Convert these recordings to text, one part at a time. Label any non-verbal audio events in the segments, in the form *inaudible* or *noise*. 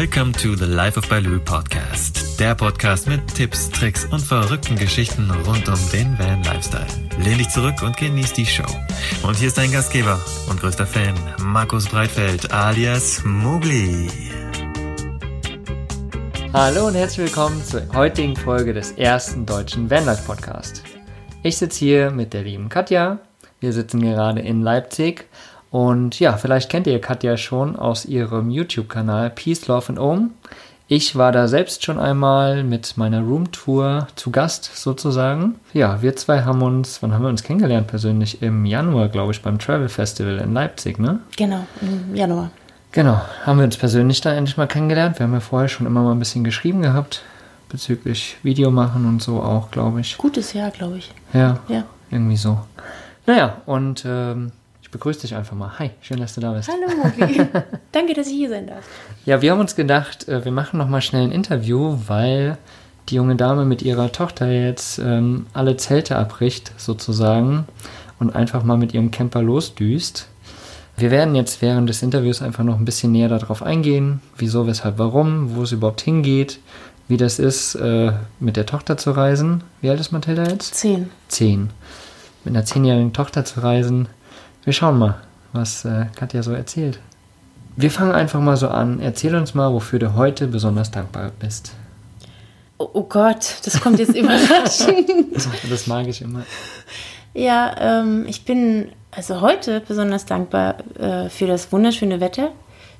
Welcome to the Life of Baloo Podcast. Der Podcast mit Tipps, Tricks und verrückten Geschichten rund um den Van Lifestyle. Lehn dich zurück und genieß die Show. Und hier ist dein Gastgeber und größter Fan, Markus Breitfeld alias Mugli. Hallo und herzlich willkommen zur heutigen Folge des ersten deutschen Vanlife Podcast. Ich sitze hier mit der lieben Katja. Wir sitzen gerade in Leipzig und ja, vielleicht kennt ihr Katja schon aus ihrem YouTube-Kanal Peace, Love and Home. Ich war da selbst schon einmal mit meiner Roomtour zu Gast sozusagen. Ja, wir zwei haben uns, wann haben wir uns kennengelernt persönlich? Im Januar, glaube ich, beim Travel Festival in Leipzig, ne? Genau, im Januar. Genau, haben wir uns persönlich da endlich mal kennengelernt. Wir haben ja vorher schon immer mal ein bisschen geschrieben gehabt bezüglich Video machen und so auch, glaube ich. Gutes Jahr, glaube ich. Ja, Ja. irgendwie so. Naja, und ähm, ich begrüße dich einfach mal. Hi, schön, dass du da bist. Hallo, *laughs* Mogli. Danke, dass ich hier sein darf. Ja, wir haben uns gedacht, äh, wir machen noch mal schnell ein Interview, weil die junge Dame mit ihrer Tochter jetzt ähm, alle Zelte abbricht, sozusagen, und einfach mal mit ihrem Camper losdüst. Wir werden jetzt während des Interviews einfach noch ein bisschen näher darauf eingehen, wieso, weshalb, warum, wo es überhaupt hingeht, wie das ist, äh, mit der Tochter zu reisen. Wie alt ist Mathilda jetzt? Zehn. Zehn. Mit einer zehnjährigen Tochter zu reisen. Wir schauen mal, was äh, Katja so erzählt. Wir fangen einfach mal so an. Erzähl uns mal, wofür du heute besonders dankbar bist. Oh, oh Gott, das kommt jetzt *laughs* überraschend. Das mag ich immer. ja, ähm, ich bin also heute besonders dankbar äh, für das wunderschöne Wetter,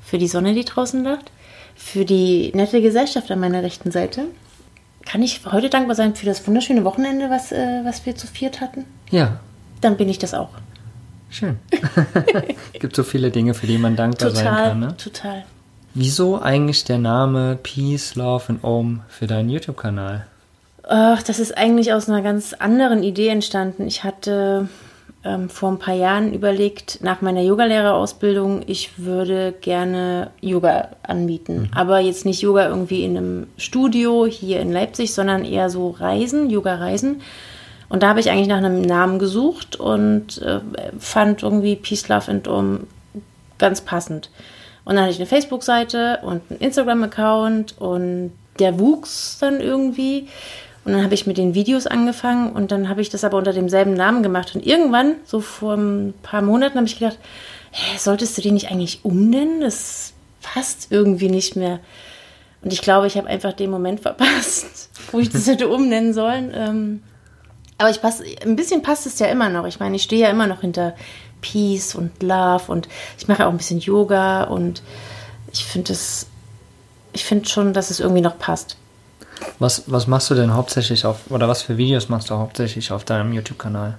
für die Sonne, die draußen lacht, für die nette Gesellschaft an meiner rechten Seite. Kann ich heute dankbar sein für das wunderschöne Wochenende, was, äh, was wir zu viert hatten? Ja, Dann bin ich das auch. Schön. *laughs* Gibt so viele Dinge, für die man dankbar sein Total, kann. Ne? total. Wieso eigentlich der Name Peace, Love and Om für deinen YouTube-Kanal? Ach, das ist eigentlich aus einer ganz anderen Idee entstanden. Ich hatte ähm, vor ein paar Jahren überlegt, nach meiner Yogalehrerausbildung, ich würde gerne Yoga anbieten. Aber jetzt nicht Yoga irgendwie in einem Studio hier in Leipzig, sondern eher so Reisen, Yoga-Reisen. Und da habe ich eigentlich nach einem Namen gesucht und äh, fand irgendwie Peace, Love and Om ganz passend. Und dann hatte ich eine Facebook-Seite und einen Instagram-Account und der wuchs dann irgendwie. Und dann habe ich mit den Videos angefangen und dann habe ich das aber unter demselben Namen gemacht. Und irgendwann, so vor ein paar Monaten, habe ich gedacht, hä, solltest du den nicht eigentlich umnennen? Das passt irgendwie nicht mehr. Und ich glaube, ich habe einfach den Moment *laughs* verpasst, wo ich das hätte umnennen sollen. Ähm, aber ich pass, ein bisschen passt es ja immer noch. Ich meine, ich stehe ja immer noch hinter Peace und Love und ich mache auch ein bisschen Yoga und ich finde es, ich finde schon, dass es irgendwie noch passt. Was, was machst du denn hauptsächlich auf, oder was für Videos machst du hauptsächlich auf deinem YouTube-Kanal?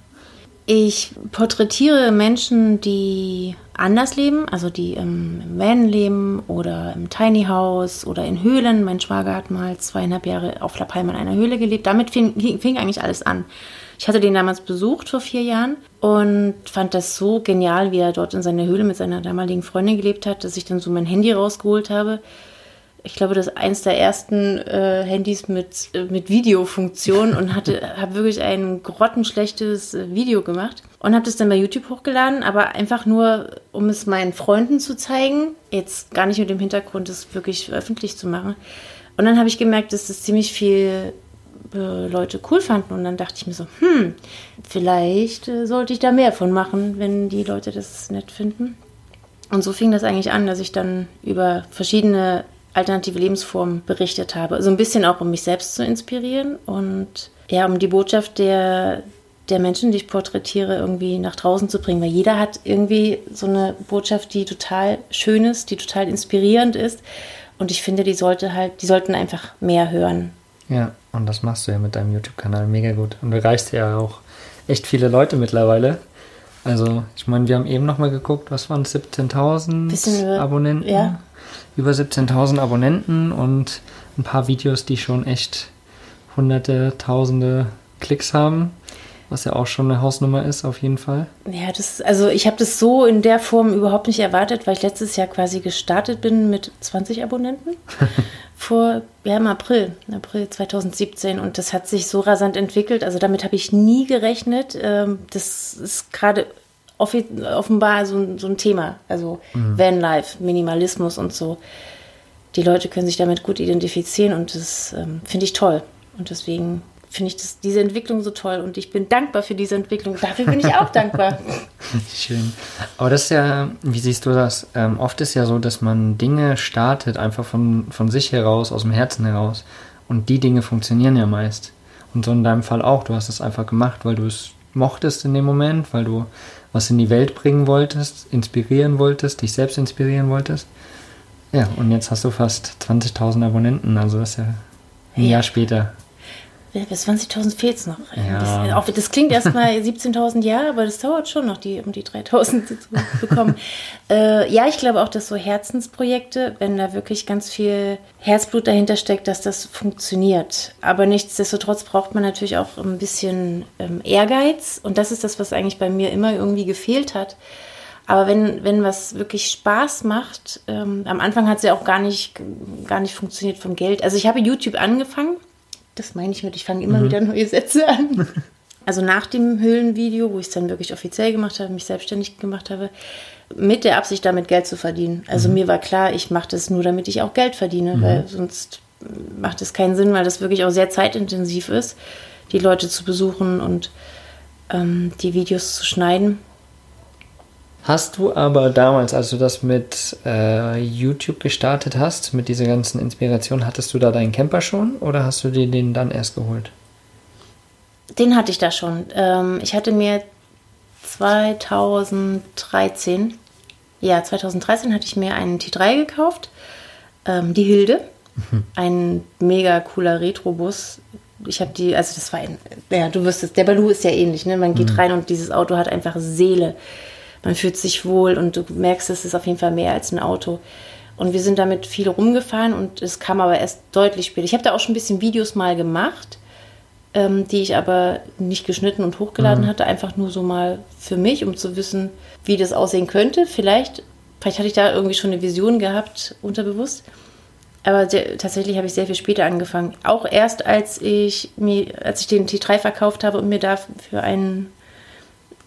Ich porträtiere Menschen, die anders leben, also die im Van leben oder im Tiny House oder in Höhlen. Mein Schwager hat mal zweieinhalb Jahre auf La Palma in einer Höhle gelebt. Damit fing, fing eigentlich alles an. Ich hatte den damals besucht vor vier Jahren und fand das so genial, wie er dort in seiner Höhle mit seiner damaligen Freundin gelebt hat, dass ich dann so mein Handy rausgeholt habe. Ich glaube, das ist eins der ersten äh, Handys mit, äh, mit Videofunktion und hatte *laughs* habe wirklich ein grottenschlechtes äh, Video gemacht und habe das dann bei YouTube hochgeladen, aber einfach nur, um es meinen Freunden zu zeigen, jetzt gar nicht mit dem Hintergrund, es wirklich öffentlich zu machen. Und dann habe ich gemerkt, dass das ziemlich viel äh, Leute cool fanden und dann dachte ich mir so, hm, vielleicht äh, sollte ich da mehr von machen, wenn die Leute das nett finden. Und so fing das eigentlich an, dass ich dann über verschiedene alternative Lebensformen berichtet habe. So ein bisschen auch, um mich selbst zu inspirieren und ja, um die Botschaft der, der Menschen, die ich porträtiere, irgendwie nach draußen zu bringen. Weil jeder hat irgendwie so eine Botschaft, die total schön ist, die total inspirierend ist. Und ich finde, die sollte halt, die sollten einfach mehr hören. Ja, und das machst du ja mit deinem YouTube-Kanal mega gut. Und du erreichst ja auch echt viele Leute mittlerweile. Also, ich meine, wir haben eben nochmal geguckt, was waren es, 17.000 Bisschen über- Abonnenten? ja. Über 17.000 Abonnenten und ein paar Videos, die schon echt hunderte, tausende Klicks haben. Was ja auch schon eine Hausnummer ist, auf jeden Fall. Ja, das, also ich habe das so in der Form überhaupt nicht erwartet, weil ich letztes Jahr quasi gestartet bin mit 20 Abonnenten. *laughs* Vor, ja, im April, April 2017. Und das hat sich so rasant entwickelt. Also damit habe ich nie gerechnet. Ähm, Das ist gerade offenbar so ein, so ein Thema. Also Vanlife, Minimalismus und so. die Leute können sich damit gut identifizieren und das ähm, finde ich toll. Und deswegen finde ich das, diese Entwicklung so toll und ich bin dankbar für diese Entwicklung. Dafür bin ich auch dankbar. *laughs* Schön. Aber das ist ja, wie siehst du das? Ähm, oft ist ja so, dass man Dinge startet, einfach von, von sich heraus, aus dem Herzen heraus. Und die Dinge funktionieren ja meist. Und so in deinem Fall auch. Du hast es einfach gemacht, weil du es mochtest in dem Moment, weil du was in die Welt bringen wolltest, inspirieren wolltest, dich selbst inspirieren wolltest. Ja, und jetzt hast du fast 20.000 Abonnenten, also das ist ja ein ja. Jahr später. Bis 20.000 fehlt es noch. Ja. Das, auch, das klingt erstmal 17.000 Jahre, aber das dauert schon noch, die, um die 3.000 zu bekommen. *laughs* äh, ja, ich glaube auch, dass so Herzensprojekte, wenn da wirklich ganz viel Herzblut dahinter steckt, dass das funktioniert. Aber nichtsdestotrotz braucht man natürlich auch ein bisschen ähm, Ehrgeiz. Und das ist das, was eigentlich bei mir immer irgendwie gefehlt hat. Aber wenn, wenn was wirklich Spaß macht, ähm, am Anfang hat es ja auch gar nicht, gar nicht funktioniert vom Geld. Also ich habe YouTube angefangen das meine ich mit, ich fange immer mhm. wieder neue Sätze an. *laughs* Also nach dem Höhlenvideo, wo ich es dann wirklich offiziell gemacht habe, mich selbstständig gemacht habe, mit der Absicht, damit Geld zu verdienen. Also mhm. mir war klar, ich mache das nur, damit ich auch Geld verdiene, mhm. weil sonst macht es keinen Sinn, weil das wirklich auch sehr zeitintensiv ist, die Leute zu besuchen und ähm, die Videos zu schneiden. Hast du aber damals, als du das mit äh, YouTube gestartet hast, mit dieser ganzen Inspiration, hattest du da deinen Camper schon oder hast du dir den dann erst geholt? Den hatte ich da schon. Ähm, ich hatte mir 2013, ja, 2013 hatte ich mir einen T3 gekauft, ähm, die Hilde. Mhm. Ein mega cooler Retrobus. Ich habe die, also das war ein, ja, du wirst es, der Balu ist ja ähnlich, ne? Man geht mhm. rein und dieses Auto hat einfach Seele man fühlt sich wohl und du merkst, es ist auf jeden Fall mehr als ein Auto. Und wir sind damit viel rumgefahren und es kam aber erst deutlich später. Ich habe da auch schon ein bisschen Videos mal gemacht, ähm, die ich aber nicht geschnitten und hochgeladen mhm. hatte, einfach nur so mal für mich, um zu wissen, wie das aussehen könnte. Vielleicht, vielleicht hatte ich da irgendwie schon eine Vision gehabt, unterbewusst. Aber sehr, tatsächlich habe ich sehr viel später angefangen. Auch erst als ich mir, als ich den T3 verkauft habe und mir dafür einen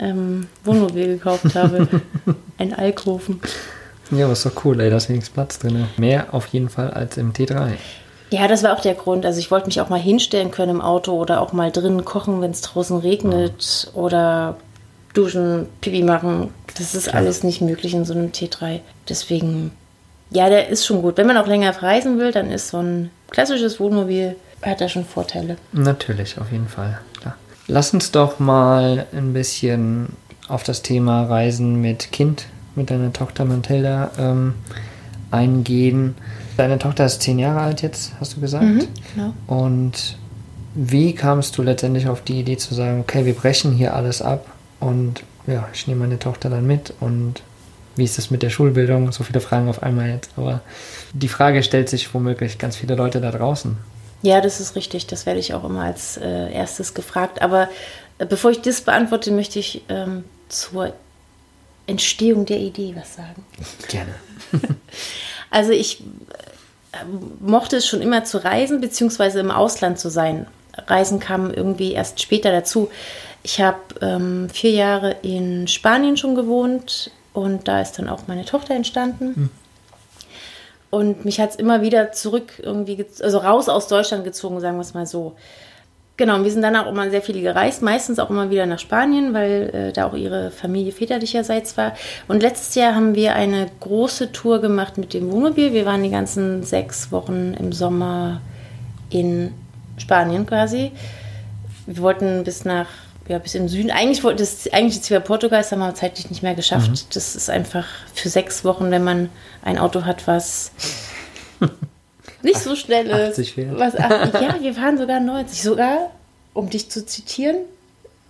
ähm, Wohnmobil gekauft habe. *laughs* Ein Alkoven. Ja, ist doch cool, ey, da ist wenigstens Platz drin. Mehr auf jeden Fall als im T3. Ja, das war auch der Grund. Also ich wollte mich auch mal hinstellen können im Auto oder auch mal drinnen kochen, wenn es draußen regnet oh. oder duschen, Pipi machen. Das ist Klar. alles nicht möglich in so einem T3. Deswegen, ja, der ist schon gut. Wenn man auch länger reisen will, dann ist so ein klassisches Wohnmobil, hat da schon Vorteile. Natürlich, auf jeden Fall. Lass uns doch mal ein bisschen auf das Thema Reisen mit Kind, mit deiner Tochter Mathilda ähm, eingehen. Deine Tochter ist zehn Jahre alt jetzt, hast du gesagt. Mhm, genau. Und wie kamst du letztendlich auf die Idee zu sagen, okay, wir brechen hier alles ab und ja, ich nehme meine Tochter dann mit und wie ist das mit der Schulbildung? So viele Fragen auf einmal jetzt, aber die Frage stellt sich womöglich ganz viele Leute da draußen. Ja, das ist richtig. Das werde ich auch immer als äh, erstes gefragt. Aber äh, bevor ich das beantworte, möchte ich ähm, zur Entstehung der Idee was sagen. *laughs* Gerne. *laughs* also ich äh, mochte es schon immer zu reisen, beziehungsweise im Ausland zu sein. Reisen kam irgendwie erst später dazu. Ich habe ähm, vier Jahre in Spanien schon gewohnt und da ist dann auch meine Tochter entstanden. Und mich hat es immer wieder zurück irgendwie, also raus aus Deutschland gezogen, sagen wir es mal so. Genau, und wir sind dann auch immer sehr viele gereist, meistens auch immer wieder nach Spanien, weil äh, da auch ihre Familie väterlicherseits war. Und letztes Jahr haben wir eine große Tour gemacht mit dem Wohnmobil. Wir waren die ganzen sechs Wochen im Sommer in Spanien quasi. Wir wollten bis nach ja, bis im Süden. Eigentlich wollte das eigentlich jetzt wieder Portugal, das haben wir zeitlich nicht mehr geschafft. Mhm. Das ist einfach für sechs Wochen, wenn man ein Auto hat, was nicht so schnell ist. 80 was 80, ja, *laughs* wir fahren sogar 90. Sogar, um dich zu zitieren,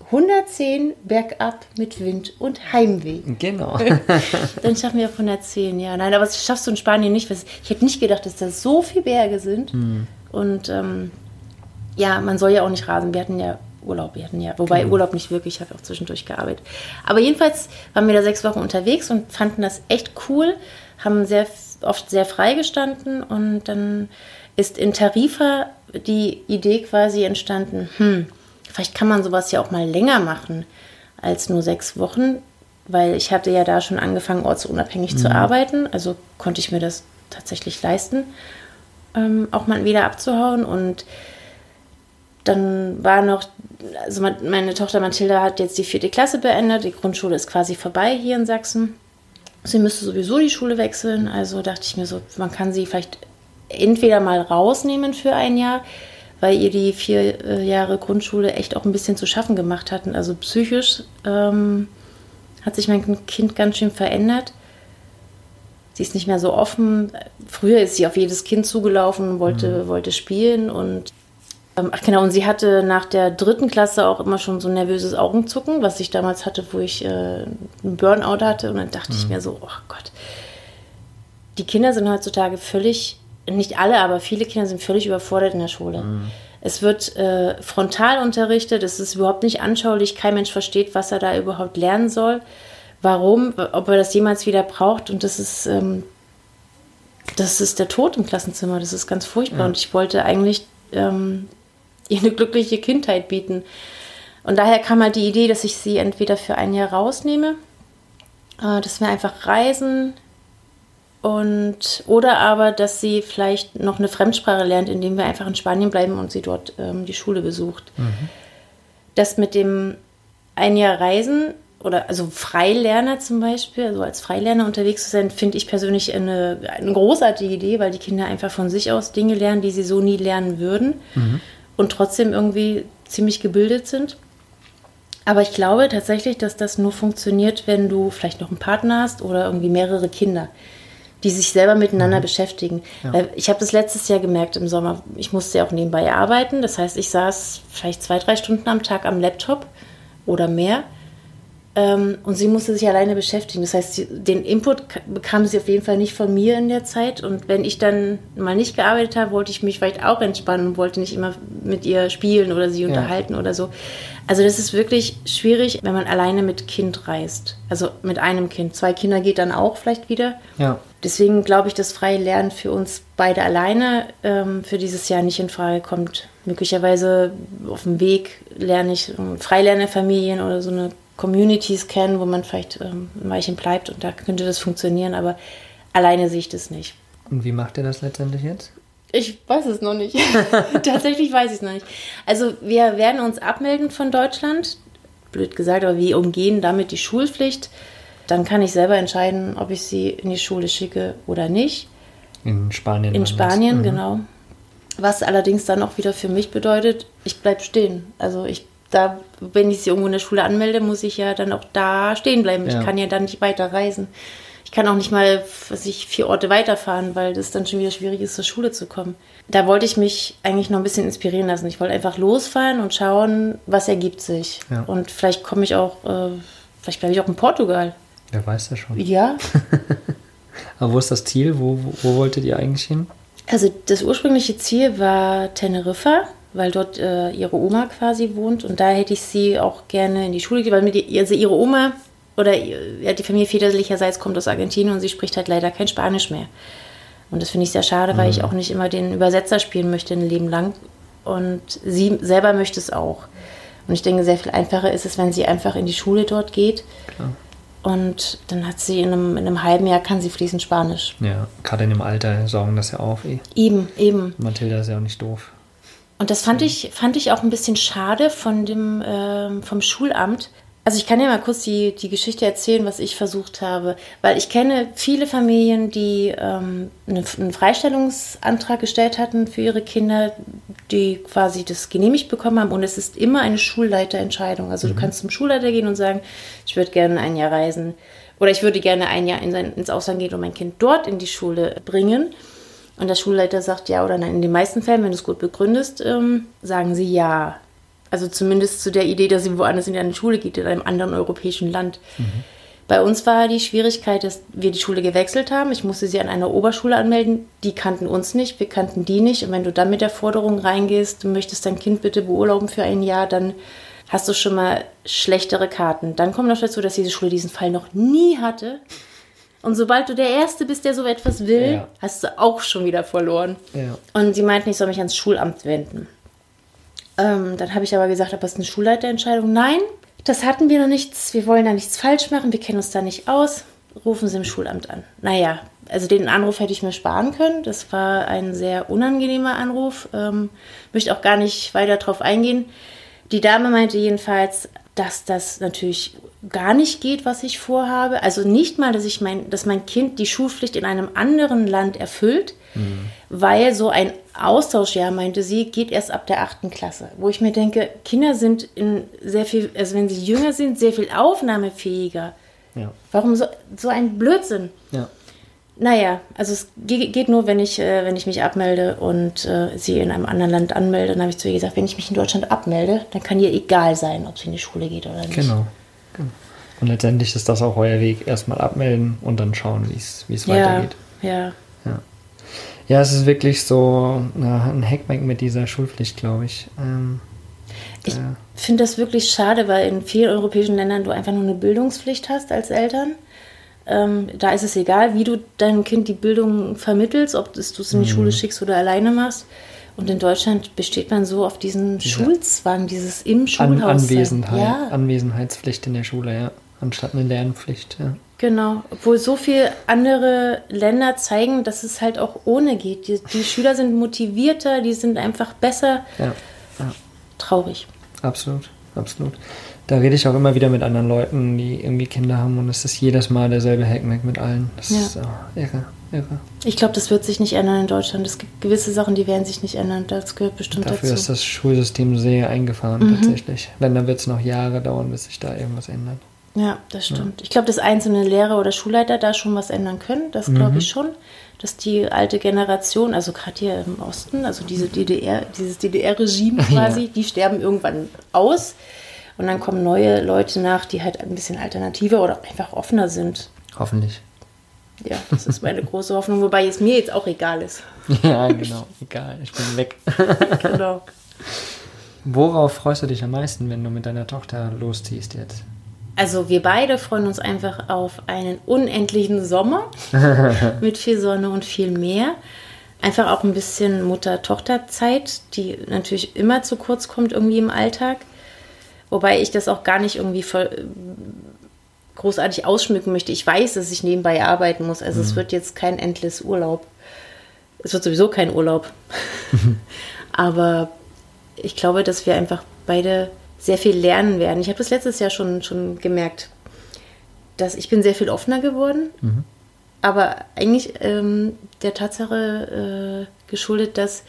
110 bergab mit Wind und Heimweh. Genau. *laughs* *laughs* Dann schaffen wir auf 110, ja. Nein, aber das schaffst du in Spanien nicht. Ich hätte nicht gedacht, dass da so viele Berge sind. Mhm. Und ähm, ja, man soll ja auch nicht rasen. Wir hatten ja Urlaub. Wir hatten ja, wobei genau. Urlaub nicht wirklich, ich habe auch zwischendurch gearbeitet. Aber jedenfalls waren wir da sechs Wochen unterwegs und fanden das echt cool, haben sehr oft sehr frei gestanden und dann ist in Tarifa die Idee quasi entstanden, hm, vielleicht kann man sowas ja auch mal länger machen als nur sechs Wochen, weil ich hatte ja da schon angefangen, ortsunabhängig mhm. zu arbeiten, also konnte ich mir das tatsächlich leisten, ähm, auch mal wieder abzuhauen. Und dann war noch, also meine Tochter Mathilda hat jetzt die vierte Klasse beendet, die Grundschule ist quasi vorbei hier in Sachsen. Sie müsste sowieso die Schule wechseln, also dachte ich mir so, man kann sie vielleicht entweder mal rausnehmen für ein Jahr, weil ihr die vier äh, Jahre Grundschule echt auch ein bisschen zu schaffen gemacht hatten. Also psychisch ähm, hat sich mein Kind ganz schön verändert. Sie ist nicht mehr so offen. Früher ist sie auf jedes Kind zugelaufen und wollte, mhm. wollte spielen. Und ach genau, und sie hatte nach der dritten Klasse auch immer schon so ein nervöses Augenzucken, was ich damals hatte, wo ich äh, einen Burnout hatte. Und dann dachte mhm. ich mir so, oh Gott. Die Kinder sind heutzutage völlig nicht alle, aber viele Kinder sind völlig überfordert in der Schule. Mhm. Es wird äh, frontal unterrichtet, es ist überhaupt nicht anschaulich, kein Mensch versteht, was er da überhaupt lernen soll, warum, ob er das jemals wieder braucht und das ist, ähm, das ist der Tod im Klassenzimmer, das ist ganz furchtbar ja. und ich wollte eigentlich ähm, ihr eine glückliche Kindheit bieten. Und daher kam halt die Idee, dass ich sie entweder für ein Jahr rausnehme, äh, dass wir einfach reisen, und, oder aber, dass sie vielleicht noch eine Fremdsprache lernt, indem wir einfach in Spanien bleiben und sie dort ähm, die Schule besucht. Mhm. Das mit dem ein Jahr Reisen oder also Freilerner zum Beispiel, also als Freilerner unterwegs zu sein, finde ich persönlich eine, eine großartige Idee, weil die Kinder einfach von sich aus Dinge lernen, die sie so nie lernen würden mhm. Und trotzdem irgendwie ziemlich gebildet sind. Aber ich glaube tatsächlich, dass das nur funktioniert, wenn du vielleicht noch einen Partner hast oder irgendwie mehrere Kinder die sich selber miteinander mhm. beschäftigen. Ja. Ich habe das letztes Jahr gemerkt im Sommer. Ich musste ja auch nebenbei arbeiten. Das heißt, ich saß vielleicht zwei, drei Stunden am Tag am Laptop oder mehr. Ähm, und sie musste sich alleine beschäftigen. Das heißt, den Input bekam sie auf jeden Fall nicht von mir in der Zeit. Und wenn ich dann mal nicht gearbeitet habe, wollte ich mich vielleicht auch entspannen und wollte nicht immer mit ihr spielen oder sie unterhalten ja. oder so. Also das ist wirklich schwierig, wenn man alleine mit Kind reist. Also mit einem Kind. Zwei Kinder geht dann auch vielleicht wieder. Ja. Deswegen glaube ich, dass freie Lernen für uns beide alleine ähm, für dieses Jahr nicht in Frage kommt. Möglicherweise auf dem Weg lerne ich ähm, Freilernerfamilien oder so eine Communities kennen, wo man vielleicht ähm, ein Weilchen bleibt und da könnte das funktionieren, aber alleine sehe ich das nicht. Und wie macht ihr das letztendlich jetzt? Ich weiß es noch nicht. *laughs* *laughs* Tatsächlich weiß ich es noch nicht. Also wir werden uns abmelden von Deutschland, blöd gesagt, aber wir umgehen damit die Schulpflicht. Dann kann ich selber entscheiden, ob ich sie in die Schule schicke oder nicht. In Spanien. In Spanien, mhm. genau. Was allerdings dann auch wieder für mich bedeutet, ich bleibe stehen. Also ich da, wenn ich sie irgendwo in der Schule anmelde, muss ich ja dann auch da stehen bleiben. Ja. Ich kann ja dann nicht weiter reisen. Ich kann auch nicht mal was ich, vier Orte weiterfahren, weil das dann schon wieder schwierig ist, zur Schule zu kommen. Da wollte ich mich eigentlich noch ein bisschen inspirieren lassen. Ich wollte einfach losfahren und schauen, was ergibt sich. Ja. Und vielleicht komme ich auch, äh, vielleicht bleibe ich auch in Portugal. Wer weiß das schon. Ja. *laughs* Aber wo ist das Ziel? Wo, wo, wo wolltet ihr eigentlich hin? Also das ursprüngliche Ziel war Teneriffa weil dort äh, ihre Oma quasi wohnt und da hätte ich sie auch gerne in die Schule weil die, also ihre Oma oder ja, die Familie väterlicherseits kommt aus Argentinien und sie spricht halt leider kein Spanisch mehr. Und das finde ich sehr schade, mhm. weil ich mhm. auch nicht immer den Übersetzer spielen möchte ein Leben lang. Und sie selber möchte es auch. Und ich denke, sehr viel einfacher ist es, wenn sie einfach in die Schule dort geht. Klar. Und dann hat sie in einem, in einem halben Jahr kann sie fließend Spanisch. Ja, gerade in dem Alter sorgen das ja auf eh. Eben, eben. Mathilda ist ja auch nicht doof. Und das fand ich, fand ich auch ein bisschen schade von dem, ähm, vom Schulamt. Also ich kann dir mal kurz die, die Geschichte erzählen, was ich versucht habe, weil ich kenne viele Familien, die ähm, eine, einen Freistellungsantrag gestellt hatten für ihre Kinder, die quasi das genehmigt bekommen haben und es ist immer eine Schulleiterentscheidung. Also mhm. du kannst zum Schulleiter gehen und sagen, ich würde gerne ein Jahr reisen oder ich würde gerne ein Jahr in sein, ins Ausland gehen und mein Kind dort in die Schule bringen. Und der Schulleiter sagt ja oder nein. In den meisten Fällen, wenn du es gut begründest, ähm, sagen sie ja. Also zumindest zu der Idee, dass sie woanders in eine Schule geht, in einem anderen europäischen Land. Mhm. Bei uns war die Schwierigkeit, dass wir die Schule gewechselt haben. Ich musste sie an einer Oberschule anmelden. Die kannten uns nicht, wir kannten die nicht. Und wenn du dann mit der Forderung reingehst, du möchtest dein Kind bitte beurlauben für ein Jahr, dann hast du schon mal schlechtere Karten. Dann kommt noch dazu, dass diese Schule diesen Fall noch nie hatte. Und sobald du der Erste bist, der so etwas will, ja. hast du auch schon wieder verloren. Ja. Und sie meinten, ich soll mich ans Schulamt wenden. Ähm, dann habe ich aber gesagt, aber es ist eine Schulleiterentscheidung. Nein, das hatten wir noch nichts. Wir wollen da nichts falsch machen. Wir kennen uns da nicht aus. rufen Sie im Schulamt an. Naja, also den Anruf hätte ich mir sparen können. Das war ein sehr unangenehmer Anruf. Ähm, möchte auch gar nicht weiter darauf eingehen. Die Dame meinte jedenfalls, dass das natürlich gar nicht geht, was ich vorhabe. Also nicht mal, dass ich mein, dass mein Kind die Schulpflicht in einem anderen Land erfüllt, mhm. weil so ein Austauschjahr, meinte sie, geht erst ab der achten Klasse. Wo ich mir denke, Kinder sind in sehr viel, also wenn sie jünger sind, sehr viel aufnahmefähiger. Ja. Warum so, so ein Blödsinn? Ja. Naja, also es geht nur, wenn ich, äh, wenn ich mich abmelde und äh, sie in einem anderen Land anmelde. Dann habe ich zu ihr gesagt, wenn ich mich in Deutschland abmelde, dann kann ihr egal sein, ob sie in die Schule geht oder nicht. Genau. genau. Und letztendlich ist das auch euer Weg. Erstmal abmelden und dann schauen, wie es ja, weitergeht. Ja. ja. Ja, es ist wirklich so na, ein Hackmack mit dieser Schulpflicht, glaube ich. Ähm, ich finde das wirklich schade, weil in vielen europäischen Ländern du einfach nur eine Bildungspflicht hast als Eltern. Ähm, da ist es egal, wie du deinem Kind die Bildung vermittelst, ob du es in die mhm. Schule schickst oder alleine machst. Und in Deutschland besteht man so auf diesen Diese Schulzwang, dieses im Schulhaus. An Anwesenheit, ja. Anwesenheitspflicht in der Schule, ja. Anstatt eine Lernpflicht, ja. Genau, obwohl so viele andere Länder zeigen, dass es halt auch ohne geht. Die, die Schüler sind motivierter, die sind einfach besser. Ja. ja. Traurig. Absolut, absolut da rede ich auch immer wieder mit anderen Leuten, die irgendwie Kinder haben und es ist jedes Mal derselbe Hackmack mit allen. Das ja. ist oh, irre, irre. Ich glaube, das wird sich nicht ändern in Deutschland. Es gibt gewisse Sachen, die werden sich nicht ändern. Das gehört bestimmt Dafür dazu. Dafür ist das Schulsystem sehr eingefahren mhm. tatsächlich. Wenn, dann wird es noch Jahre dauern, bis sich da irgendwas ändert. Ja, das stimmt. Ja. Ich glaube, dass einzelne Lehrer oder Schulleiter da schon was ändern können. Das glaube mhm. ich schon. Dass die alte Generation, also gerade hier im Osten, also diese DDR, dieses DDR-Regime *laughs* quasi, ja. die sterben irgendwann aus. Und dann kommen neue Leute nach, die halt ein bisschen alternativer oder einfach offener sind. Hoffentlich. Ja, das ist meine große Hoffnung, wobei es mir jetzt auch egal ist. *laughs* Ja, genau, egal, ich bin weg. *laughs* genau. Worauf freust du dich am meisten, wenn du mit deiner Tochter losziehst jetzt? Also wir beide freuen uns einfach auf einen unendlichen Sommer *laughs* mit viel Sonne und viel Meer. Einfach auch ein bisschen Mutter-Tochter-Zeit, die natürlich immer zu kurz kommt irgendwie im Alltag. Wobei ich das auch gar nicht irgendwie voll, großartig ausschmücken möchte. Ich weiß, dass ich nebenbei arbeiten muss. Also mhm. es wird jetzt kein endless Urlaub. Es wird sowieso kein Urlaub. *laughs* Aber ich glaube, dass wir einfach beide sehr viel lernen werden. Ich habe das letztes Jahr schon, schon gemerkt, dass ich bin sehr viel offener geworden. Mhm. Aber eigentlich ähm, der Tatsache äh, geschuldet, dass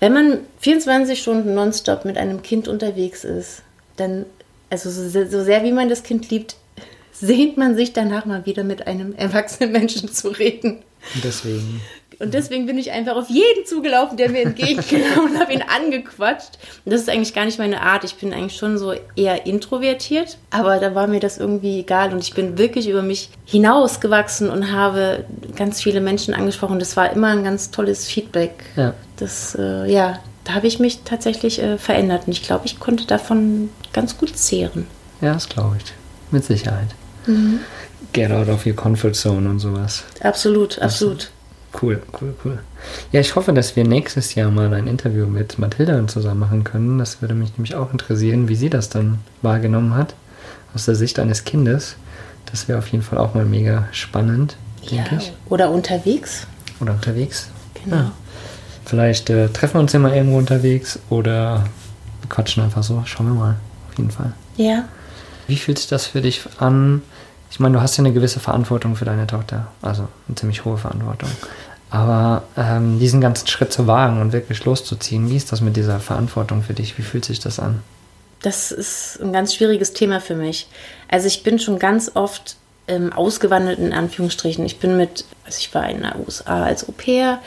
wenn man 24 Stunden nonstop mit einem Kind unterwegs ist, dann, also so, so sehr wie man das Kind liebt, *laughs* sehnt man sich danach mal wieder mit einem erwachsenen Menschen zu reden. Und deswegen. Und deswegen bin ich einfach auf jeden zugelaufen, der mir entgegenkam und habe ihn angequatscht. Und das ist eigentlich gar nicht meine Art. Ich bin eigentlich schon so eher introvertiert, aber da war mir das irgendwie egal und ich bin wirklich über mich hinausgewachsen und habe ganz viele Menschen angesprochen. Das war immer ein ganz tolles Feedback. Ja. Das, äh, ja, da habe ich mich tatsächlich äh, verändert und ich glaube, ich konnte davon ganz gut zehren. Ja, das glaube ich. Mit Sicherheit. Mhm. Get out of your comfort zone und sowas. Absolut, absolut. Cool, cool, cool. Ja, ich hoffe, dass wir nächstes Jahr mal ein Interview mit Mathilda zusammen machen können. Das würde mich nämlich auch interessieren, wie sie das dann wahrgenommen hat, aus der Sicht eines Kindes. Das wäre auf jeden Fall auch mal mega spannend, ja, denke ich. Oder unterwegs. Oder unterwegs. Genau. Ja. Vielleicht äh, treffen wir uns ja mal irgendwo unterwegs oder quatschen einfach so. Schauen wir mal. Auf jeden Fall. Ja. Wie fühlt sich das für dich an? Ich meine, du hast ja eine gewisse Verantwortung für deine Tochter. Also eine ziemlich hohe Verantwortung. Aber ähm, diesen ganzen Schritt zu wagen und wirklich loszuziehen, wie ist das mit dieser Verantwortung für dich? Wie fühlt sich das an? Das ist ein ganz schwieriges Thema für mich. Also ich bin schon ganz oft ähm, ausgewandelt in Anführungsstrichen. Ich bin mit, also ich war in den USA als Au pair.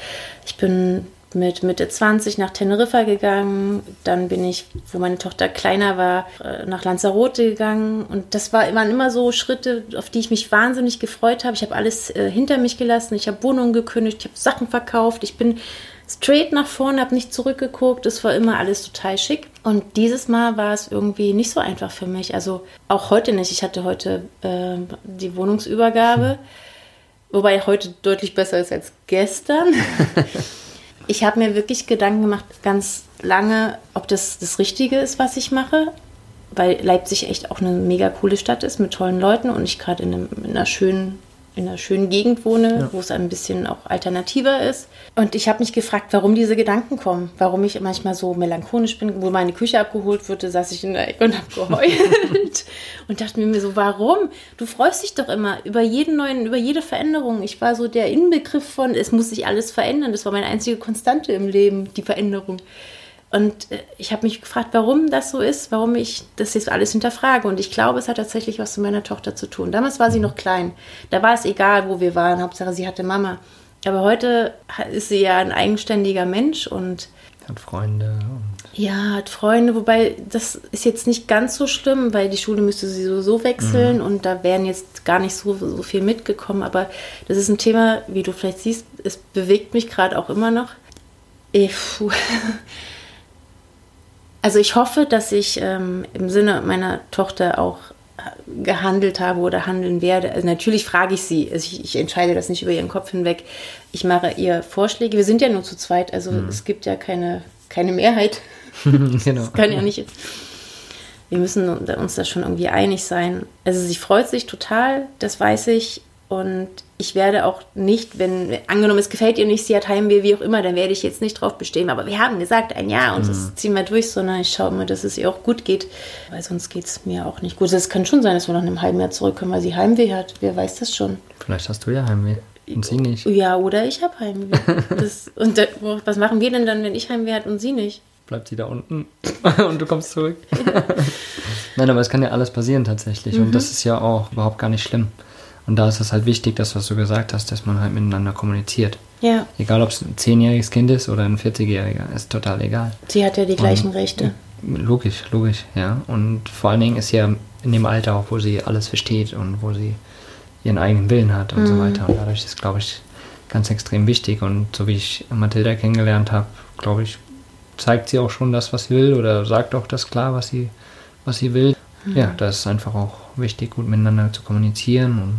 Ich bin mit Mitte 20 nach Teneriffa gegangen. Dann bin ich, wo meine Tochter kleiner war, äh, nach Lanzarote gegangen. Und das war, waren immer so Schritte, auf die ich mich wahnsinnig gefreut habe. Ich habe alles äh, hinter mich gelassen. Ich habe Wohnungen gekündigt, ich habe Sachen verkauft. Ich bin straight nach vorne, habe nicht zurückgeguckt. Es war immer alles total schick. Und dieses Mal war es irgendwie nicht so einfach für mich. Also auch heute nicht. Ich hatte heute äh, die Wohnungsübergabe. *laughs* Wobei heute deutlich besser ist als gestern. *laughs* ich habe mir wirklich Gedanken gemacht, ganz lange, ob das das Richtige ist, was ich mache. Weil Leipzig echt auch eine mega coole Stadt ist mit tollen Leuten und ich gerade in, in, einer schönen in einer schönen Gegend wohne, Ja. wo es ein bisschen auch alternativer ist. Und ich habe mich gefragt, warum diese Gedanken kommen, warum ich manchmal so melancholisch bin. Wo meine Küche abgeholt wurde, saß ich in der Ecke und habe geheult *laughs* und dachte mir so, warum? Du freust dich doch immer über jeden neuen, über jede Veränderung. Ich war so der Inbegriff von, es muss sich alles verändern. Das war meine einzige Konstante im Leben, die Veränderung. Und äh, ich habe mich gefragt, warum das so ist, warum ich das jetzt alles hinterfrage. Und ich glaube, es hat tatsächlich was mit meiner Tochter zu tun. Damals war sie noch klein. Da war es egal, wo wir waren. Hauptsache, sie hatte Mama. Aber heute ist sie ja ein eigenständiger Mensch und Hat Freunde. Und ja, hat Freunde. Wobei, das ist jetzt nicht ganz so schlimm, weil die Schule müsste sie sowieso wechseln und da wären jetzt gar nicht so, so viel mitgekommen. Aber das ist ein Thema, wie du vielleicht siehst, es bewegt mich gerade auch immer noch. Ich, puh. *laughs* Also ich hoffe, dass ich ähm, im Sinne meiner Tochter auch gehandelt habe oder handeln werde. Also natürlich frage ich sie. Also ich, ich entscheide das nicht über ihren Kopf hinweg. Ich mache ihr Vorschläge. Wir sind ja nur zu zweit, also es gibt ja keine, keine Mehrheit. *laughs* genau. Das kann ja nicht. Wir müssen uns da schon irgendwie einig sein. Also sie freut sich total, das weiß ich. Und ich werde auch nicht, wenn, angenommen, es gefällt ihr nicht, sie hat Heimweh, wie auch immer, dann werde ich jetzt nicht drauf bestehen. Aber wir haben gesagt, ein Jahr und das ziehen wir durch, sondern ich schaue immer, dass es ihr auch gut geht. Weil sonst geht es mir auch nicht gut. Es kann schon sein, dass wir nach einem halben Jahr zurückkommen, weil sie Heimweh hat. Wer weiß das schon. Vielleicht hast du ja Heimweh. Und sie nicht. Ja, oder ich habe Heimweh. *laughs* Das, und da, was machen wir denn dann, wenn ich Heimweh hat und sie nicht? Bleibt sie da unten *laughs* und du kommst zurück. *laughs* Nein, aber es kann ja alles passieren tatsächlich. Und das ist ja auch überhaupt gar nicht schlimm. Und da ist es halt wichtig, dass was du gesagt hast, dass man halt miteinander kommuniziert. Ja, Egal, ob es ein zehnjähriges Kind ist oder ein 40-jähriger, ist total egal. sie hat ja die gleichen Rechte. Logisch, logisch, ja. Und vor allen Dingen ist ja in dem Alter auch, wo sie alles versteht und wo sie ihren eigenen Willen hat und so weiter. Und dadurch ist, glaube ich, ganz extrem wichtig. Und so wie ich Mathilda kennengelernt habe, glaube ich, zeigt sie auch schon das, was sie will oder sagt auch das klar, was sie, was sie will. Ja, da ist einfach auch wichtig, gut miteinander zu kommunizieren und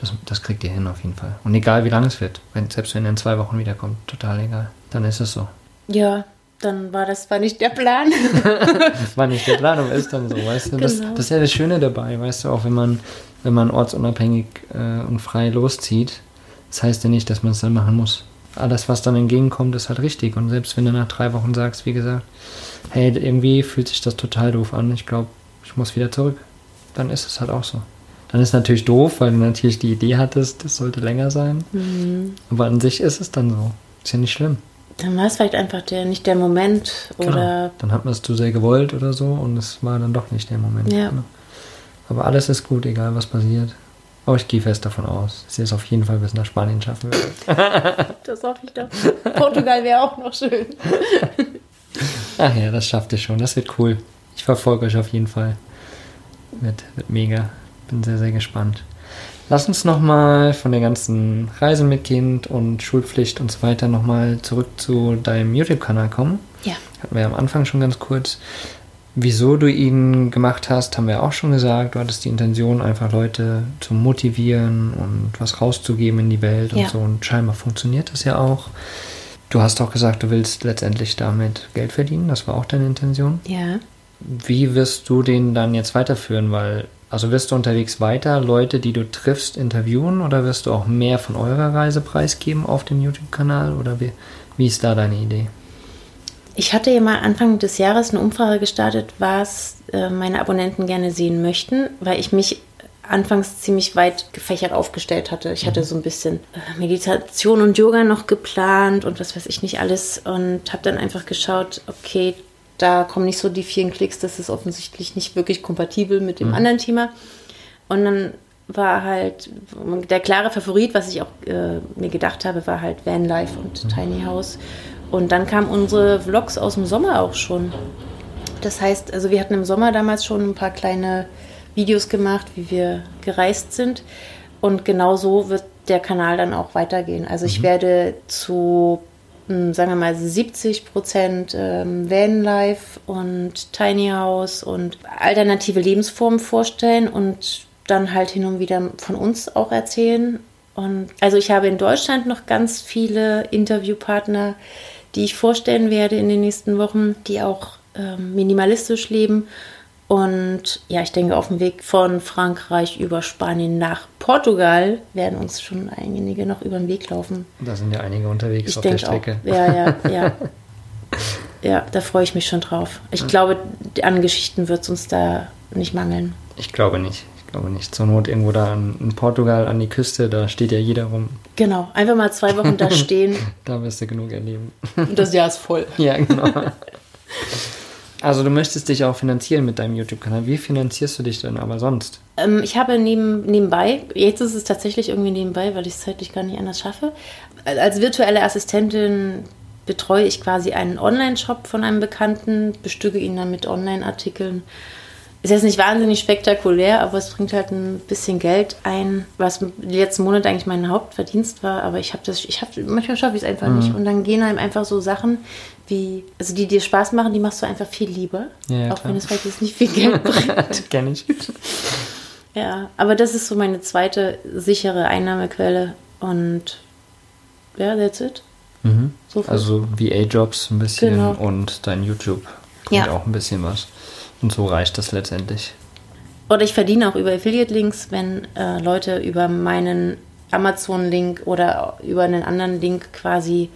das, das kriegt ihr hin auf jeden Fall. Und egal wie lange es wird, wenn, selbst wenn er in zwei Wochen wiederkommt, total egal. Dann ist es so. Ja, dann war das war nicht der Plan. *laughs* Das war nicht der Plan, aber ist dann so, weißt du? Das, Genau. das ist ja das Schöne dabei, weißt du, auch wenn man, wenn man ortsunabhängig äh, und frei loszieht, das heißt ja nicht, dass man es dann machen muss. Alles, was dann entgegenkommt, ist halt richtig. Und selbst wenn du nach drei Wochen sagst, wie gesagt, hey, irgendwie fühlt sich das total doof an, ich glaube, ich muss wieder zurück, dann ist es halt auch so. Dann ist natürlich doof, weil du natürlich die Idee hattest, das sollte länger sein. Mhm. Aber an sich ist es dann so. Ist ja nicht schlimm. dann war es vielleicht einfach der, nicht der Moment oder Genau. Dann hat man es zu sehr gewollt oder so und es war dann doch nicht der Moment. Ja. Genau. Aber alles ist gut, egal was passiert. Aber ich gehe fest davon aus, dass sie es auf jeden Fall bis nach Spanien schaffen wird. *laughs* *laughs* das hoffe ich doch. Portugal wäre auch noch schön. Ach ja, das schafft ihr schon. Das wird cool. Ich verfolge euch auf jeden Fall. Wird, wird mega. Bin sehr, sehr gespannt. Lass uns nochmal von der ganzen Reise mit Kind und Schulpflicht und so weiter nochmal zurück zu deinem YouTube-Kanal kommen. Ja. Hatten wir am Anfang schon ganz kurz. Wieso du ihn gemacht hast, haben wir auch schon gesagt. Du hattest die Intention, einfach Leute zu motivieren und was rauszugeben in die Welt Ja. und so. Und scheinbar funktioniert das ja auch. Du hast auch gesagt, du willst letztendlich damit Geld verdienen. Das war auch deine Intention. Ja. Wie wirst du den dann jetzt weiterführen? Weil, also wirst du unterwegs weiter Leute, die du triffst, interviewen oder wirst du auch mehr von eurer Reise preisgeben auf dem YouTube-Kanal? Oder wie, wie ist da deine Idee? Ich hatte ja mal Anfang des Jahres eine Umfrage gestartet, was äh, meine Abonnenten gerne sehen möchten, weil ich mich anfangs ziemlich weit gefächert aufgestellt hatte. Ich hatte so ein bisschen äh, Meditation und Yoga noch geplant und was weiß ich nicht alles und habe dann einfach geschaut, okay, da kommen nicht so die vielen Klicks, das ist offensichtlich nicht wirklich kompatibel mit dem anderen Thema. Und dann war halt der klare Favorit, was ich auch äh, mir gedacht habe, war halt Vanlife und Tiny House. Und dann kamen unsere Vlogs aus dem Sommer auch schon. Das heißt, also wir hatten im Sommer damals schon ein paar kleine Videos gemacht, wie wir gereist sind. Und genau so wird der Kanal dann auch weitergehen. Also ich werde zu, sagen wir mal, 70 Prozent ähm, Vanlife und Tiny House und alternative Lebensformen vorstellen und dann halt hin und wieder von uns auch erzählen. Und also ich habe in Deutschland noch ganz viele Interviewpartner, die ich vorstellen werde in den nächsten Wochen, die auch ähm, minimalistisch leben Und ja, ich denke, auf dem Weg von Frankreich über Spanien nach Portugal werden uns schon einige noch über den Weg laufen. Da sind ja einige unterwegs Ich auf der Strecke. auch. Ja, ja, *laughs* ja. ja, da freue ich mich schon drauf. Ich glaube, an Geschichten wird es uns da nicht mangeln. Ich glaube nicht. Ich glaube nicht. Zur Not irgendwo da in, in Portugal an die Küste, da steht ja jeder rum. Genau, einfach mal zwei Wochen da *laughs* stehen Da wirst du genug erleben. und das Jahr ist voll. ja, genau. *laughs* Also du möchtest dich auch finanzieren mit deinem YouTube-Kanal. Wie finanzierst du dich denn aber sonst? Ähm, ich habe neben, nebenbei, jetzt ist es tatsächlich irgendwie nebenbei, weil ich es zeitlich gar nicht anders schaffe. Als virtuelle Assistentin betreue ich quasi einen Online-Shop von einem Bekannten, bestücke ihn dann mit Online-Artikeln. Ist jetzt nicht wahnsinnig spektakulär, aber es bringt halt ein bisschen Geld ein, was letzten Monate eigentlich mein Hauptverdienst war. Aber ich habe das, ich habe manchmal schaffe ich es einfach nicht. Und dann gehen einem einfach so Sachen wie, also die dir Spaß machen, die machst du einfach viel lieber, Ja, auch klar. wenn es vielleicht jetzt nicht viel Geld *laughs* bringt. Kenn ich. Ja, aber das ist so meine zweite sichere Einnahmequelle und ja, that's it. Mhm. So. Also VA-Jobs ein bisschen Genau. und dein YouTube bringt Ja. auch ein bisschen was. Und so reicht das letztendlich. Oder ich verdiene auch über Affiliate-Links, wenn äh, Leute über meinen Amazon-Link oder über einen anderen Link quasi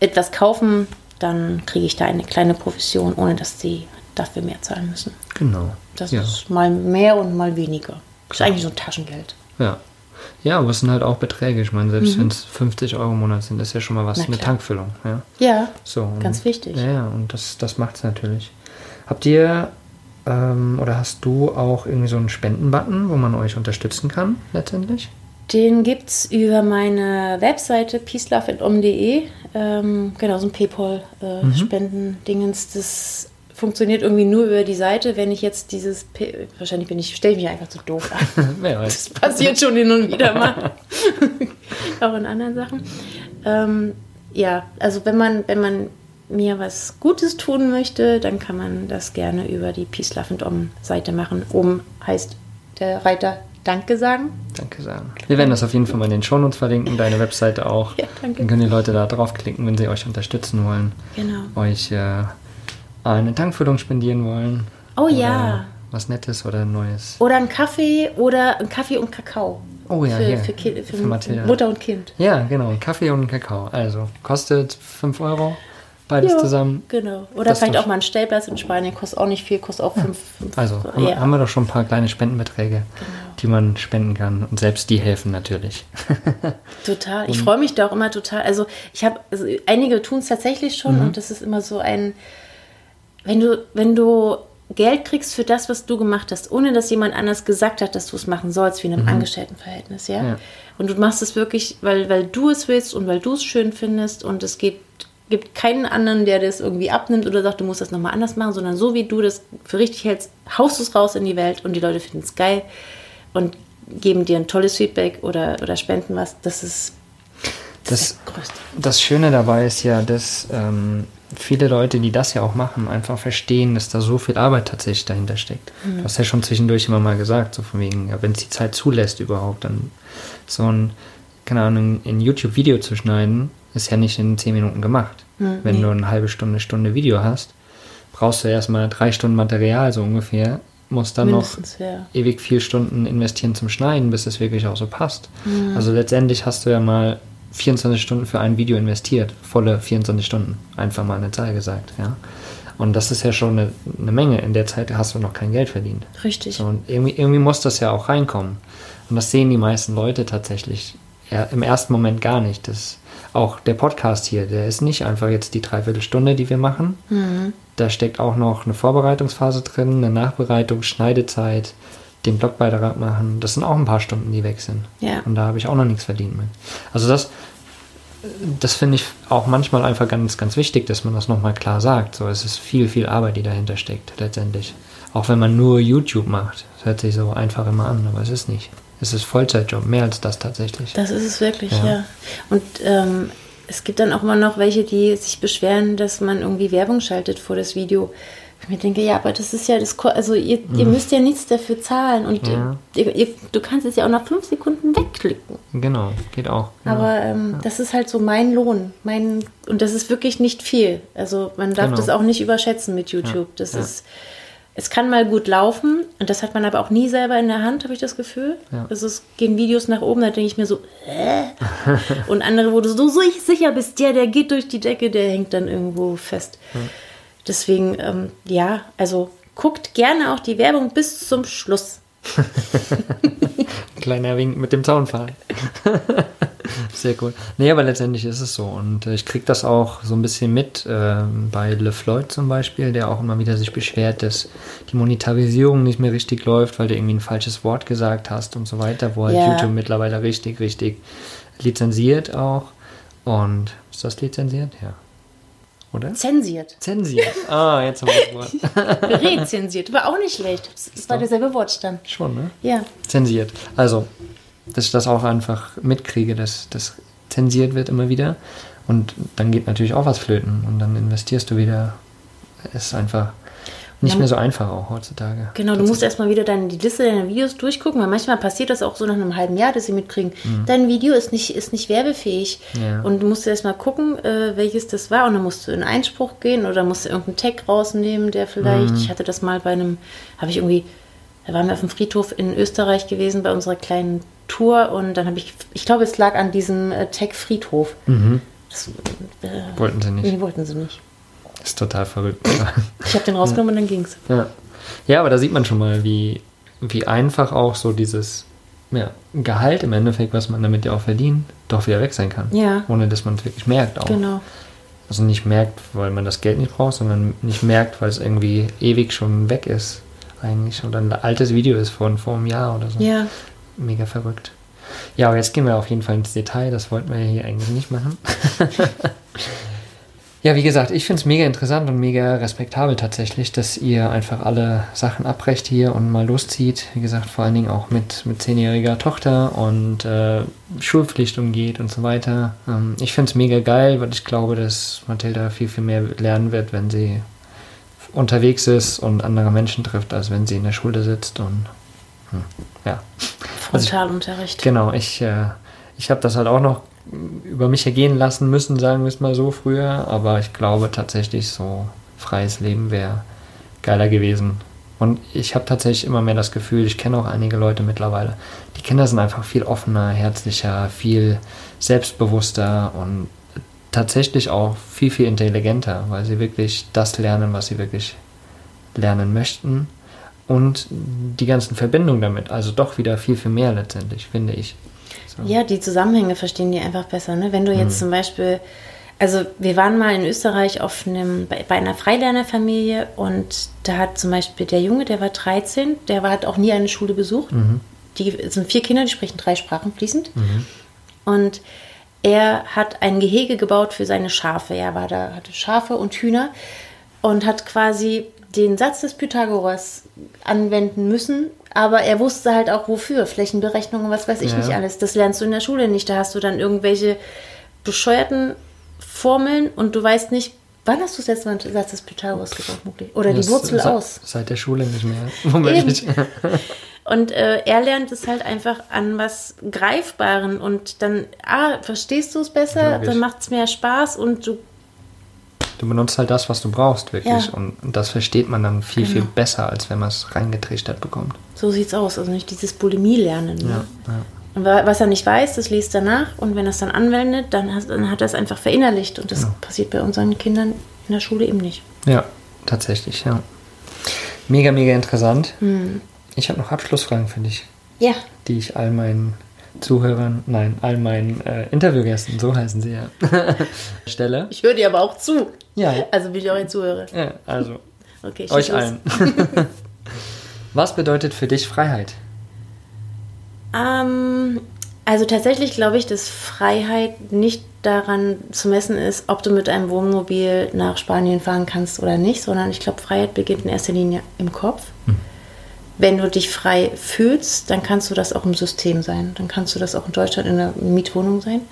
etwas kaufen, dann kriege ich da eine kleine Provision, ohne dass sie dafür mehr zahlen müssen. Genau. Das ja. ist mal mehr und mal weniger. Das ist eigentlich so ein Taschengeld. Ja. Ja, aber es sind halt auch Beträge. Ich meine, selbst wenn es 50 Euro im Monat sind, ist ja schon mal was, Mhm. Eine. Tankfüllung. Ja. Ja, So, und- Ganz wichtig. Ja, ja, und das, das macht es natürlich. Habt ihr ähm, oder hast du auch irgendwie so einen Spendenbutton, wo man euch unterstützen kann, letztendlich? Den gibt es über meine Webseite peaceloveandom.de. Ähm, genau, so ein Paypal-Spendendingens. das funktioniert irgendwie nur über die Seite. Wenn ich jetzt dieses. Pay Wahrscheinlich bin ich, stelle ich mich einfach zu doof an. *laughs* Wer weiß. Das passiert schon hin und wieder mal. *laughs* Auch in anderen Sachen. Ähm, ja, also wenn man, wenn man mir was Gutes tun möchte, dann kann man das gerne über die Peace Love and Om Seite machen. Oben heißt der Reiter Danke sagen. Danke sagen. Wir werden das auf jeden Fall mal in den Shownotes verlinken, deine Webseite auch. Ja, danke. Dann können die Leute da draufklicken, wenn sie euch unterstützen wollen, Genau. euch äh, eine Tankfüllung spendieren wollen. Oh ja. Was Nettes oder Neues. Oder ein Kaffee oder ein Kaffee und Kakao. Oh ja, für, hier. für, Ki- für, Für. Mutter und Kind. Ja, genau. Kaffee und Kakao. Also, kostet 5 Euro. Beides Ja, zusammen. Genau. Oder Das vielleicht auch mal ein Stellplatz in Spanien, kostet auch nicht viel, kostet auch 5 Also haben, wir- haben wir doch schon ein paar kleine Spendenbeträge, Genau. die man spenden kann. Und selbst die helfen natürlich. *laughs* Total. Ich freue mich da auch immer total. Also ich habe, also einige tun es tatsächlich schon Mhm. und das ist immer so ein, wenn du, wenn du Geld kriegst für das, was du gemacht hast, ohne dass jemand anders gesagt hat, dass du es machen sollst, wie in einem Angestelltenverhältnis, ja? Mhm. Ja. Und du machst es wirklich, weil, weil du es willst und weil du es schön findest und es gibt, gibt keinen anderen, der das irgendwie abnimmt oder sagt, du musst das nochmal anders machen, sondern so wie du das für richtig hältst, haust du es raus in die Welt und die Leute finden es geil und geben dir ein tolles Feedback oder, oder spenden was. Das ist Das, das Größte. das Schöne dabei ist ja, dass ähm, viele Leute, die das ja auch machen, einfach verstehen, dass da so viel Arbeit tatsächlich dahinter steckt. Du hast ja schon zwischendurch immer mal gesagt, so von wegen, ja, wenn es die Zeit zulässt überhaupt, dann so ein, keine Ahnung, ein YouTube-Video zu schneiden, ist ja nicht in 10 Minuten gemacht. wenn du eine halbe Stunde, Stunde Video hast, brauchst du erstmal drei Stunden Material so ungefähr, musst dann Mindestens, noch ja. ewig viel Stunden investieren zum Schneiden, bis es wirklich auch so passt. Also letztendlich hast du ja mal 24 Stunden für ein Video investiert, volle 24 Stunden, einfach mal eine Zahl gesagt, ja. Und das ist ja schon eine, eine Menge. In der Zeit hast du noch kein Geld verdient. Richtig. So, und irgendwie, irgendwie muss das ja auch reinkommen. Und das sehen die meisten Leute tatsächlich ja, im ersten Moment gar nicht. Das, auch der Podcast hier, der ist nicht einfach jetzt die Dreiviertelstunde, die wir machen. Mhm. Da steckt auch noch eine Vorbereitungsphase drin, eine Nachbereitung, Schneidezeit, den Blogbeitrag machen. Das sind auch ein paar Stunden, die weg sind. Ja. Und da habe ich auch noch nichts verdient mit. Also das, das finde ich auch manchmal einfach ganz, ganz wichtig, dass man das nochmal klar sagt. So, es ist viel, viel Arbeit, die dahinter steckt, letztendlich. Auch wenn man nur YouTube macht. Das hört sich so einfach immer an, aber es ist nicht. Es ist Vollzeitjob, mehr als das tatsächlich. Das ist es wirklich, Ja. ja. Und ähm, es gibt dann auch immer noch welche, die sich beschweren, dass man irgendwie Werbung schaltet vor das Video. Ich mir denke, ja, aber das ist ja das, also ihr, ihr müsst ja nichts dafür zahlen und Ja. ihr, ihr, du kannst es ja auch nach fünf Sekunden wegklicken. Genau, geht auch. Genau. Aber ähm, das ist halt so mein Lohn, mein und das ist wirklich nicht viel. Also man darf Genau. das auch nicht überschätzen mit YouTube. Das ja. ist es kann mal gut laufen und das hat man aber auch nie selber in der Hand, habe ich das Gefühl. Ja. Also es gehen Videos nach oben, da denke ich mir so, äh. *laughs* und andere, wo du so, so sicher bist, der, der geht durch die Decke, der hängt dann irgendwo fest. Deswegen, ähm, ja, also guckt gerne auch die Werbung bis zum Schluss. *laughs* Kleiner Wink mit dem Zaunpfahl. *laughs* Sehr cool. Nee, aber letztendlich ist es so. Und äh, ich kriege das auch so ein bisschen mit äh, bei LeFloid zum Beispiel, der auch immer wieder sich beschwert, dass die Monetarisierung nicht mehr richtig läuft, weil du irgendwie ein falsches Wort gesagt hast und so weiter, wo halt Ja. YouTube mittlerweile richtig, richtig lizenziert auch. Und ist das lizenziert? Ja. Oder? Zensiert. Zensiert. *laughs* Ah, jetzt haben wir das Wort. Rezensiert. War auch nicht schlecht. Das war derselbe Wortstamm. Schon, ne? Ja. zensiert. Also, dass ich das auch einfach mitkriege, dass das zensiert wird immer wieder. Und dann geht natürlich auch was flöten und dann investierst du wieder. Ist einfach nicht mehr so einfach auch heutzutage. Genau, du musst erstmal wieder deine, die Liste deiner Videos durchgucken, weil manchmal passiert das auch so nach einem halben Jahr, dass sie mitkriegen, dein Video ist nicht, ist nicht werbefähig. Mhm. Ja. Und du musst erstmal gucken, äh, welches das war. Und dann musst du in Einspruch gehen oder musst du irgendeinen Tag rausnehmen, der vielleicht, Mhm. ich hatte das mal bei einem, habe ich irgendwie, da waren wir auf dem Friedhof in Österreich gewesen bei unserer kleinen Tour und dann habe ich, ich glaube, es lag an diesem äh, Tag Friedhof. Das, äh, Wollten sie nicht. nee, wollten sie nicht. Ist total verrückt. *laughs* Ich habe den rausgenommen und dann ging's. ja. ja, aber da sieht man schon mal, wie, wie einfach auch so dieses ja, Gehalt im Endeffekt, was man damit ja auch verdient, doch wieder weg sein kann. Ja. Ohne dass man es wirklich merkt auch. Genau. Also nicht merkt, weil man das Geld nicht braucht, sondern nicht merkt, weil es irgendwie ewig schon weg ist. Eigentlich. Oder ein altes Video ist von vor einem Jahr oder so. Ja. Mega verrückt. Ja, aber jetzt gehen wir auf jeden Fall ins Detail. Das wollten wir ja hier eigentlich nicht machen. *laughs* ja, wie gesagt, ich finde es mega interessant und mega respektabel tatsächlich, dass ihr einfach alle Sachen abbrecht hier und mal loszieht. Wie gesagt, vor allen Dingen auch mit, mit zehnjähriger Tochter und äh, Schulpflicht umgeht und so weiter. Ähm, ich finde es mega geil, weil ich glaube, dass Mathilda viel, viel mehr lernen wird, wenn sie unterwegs ist und andere Menschen trifft, als wenn sie in der Schule sitzt und hm, ja. Also ich- Frontalunterricht. Genau, ich, äh, ich habe das halt auch noch über mich ergehen lassen müssen, sagen wir es mal so früher, aber ich glaube tatsächlich, so freies Leben wäre geiler gewesen. Und ich habe tatsächlich immer mehr das Gefühl, ich kenne auch einige Leute mittlerweile, die Kinder sind einfach viel offener, herzlicher, viel selbstbewusster und tatsächlich auch viel, viel intelligenter, weil sie wirklich das lernen, was sie wirklich lernen möchten und die ganzen Verbindungen damit, also doch wieder viel, viel mehr letztendlich, finde ich. Ja, die Zusammenhänge verstehen die einfach besser. Ne? Wenn du jetzt Mhm. zum Beispiel, also wir waren mal in Österreich auf einem, bei, bei einer Freilernerfamilie und da hat zum Beispiel der Junge, der war 13, der war, hat auch nie eine Schule besucht. Mhm. Die sind vier Kinder, die sprechen drei Sprachen fließend. Und er hat ein Gehege gebaut für seine Schafe. Er war da, hatte Schafe und Hühner und hat quasi den Satz des Pythagoras anwenden müssen, aber er wusste halt auch wofür. Flächenberechnungen, was weiß ich Ja. nicht alles. Das lernst du in der Schule nicht. Da hast du dann irgendwelche bescheuerten Formeln und du weißt nicht, wann hast du das letzte Mal den Satz des Pythagoras gebraucht, Mugli? Oder die Das Wurzel aus. Seit der Schule nicht mehr. *laughs* Moment. Und äh, er lernt es halt einfach an was Greifbaren und dann, ah, verstehst du es besser, Logisch. dann macht es mehr Spaß und du, Du benutzt halt das, was du brauchst, wirklich. Ja. Und das versteht man dann viel, viel Genau. besser, als wenn man es reingetrichtert bekommt. so sieht's aus. Also nicht dieses Bulimie-Lernen. Ne? Ja, ja. Und wa- was er nicht weiß, das liest er nach und wenn er es dann anwendet, dann, has- dann hat er es einfach verinnerlicht und das Genau. passiert bei unseren Kindern in der Schule eben nicht. ja, tatsächlich, ja. Mega, mega interessant. Hm. Ich habe noch Abschlussfragen für dich, Ja, die ich all meinen Zuhörern, nein, all meinen äh, Interviewgästen, so heißen sie ja, *laughs* stelle. ich höre dir aber auch zu. Ja, Also will ich auch jetzt zuhöre. ja also *laughs* Okay, euch los. allen. *laughs* Was bedeutet für dich Freiheit? Ähm, also tatsächlich glaube ich, dass Freiheit nicht daran zu messen ist, ob du mit einem Wohnmobil nach Spanien fahren kannst oder nicht, sondern ich glaube, Freiheit beginnt in erster Linie im Kopf. Wenn du dich frei fühlst, dann kannst du das auch im System sein. Dann kannst du das auch in Deutschland in der Mietwohnung sein.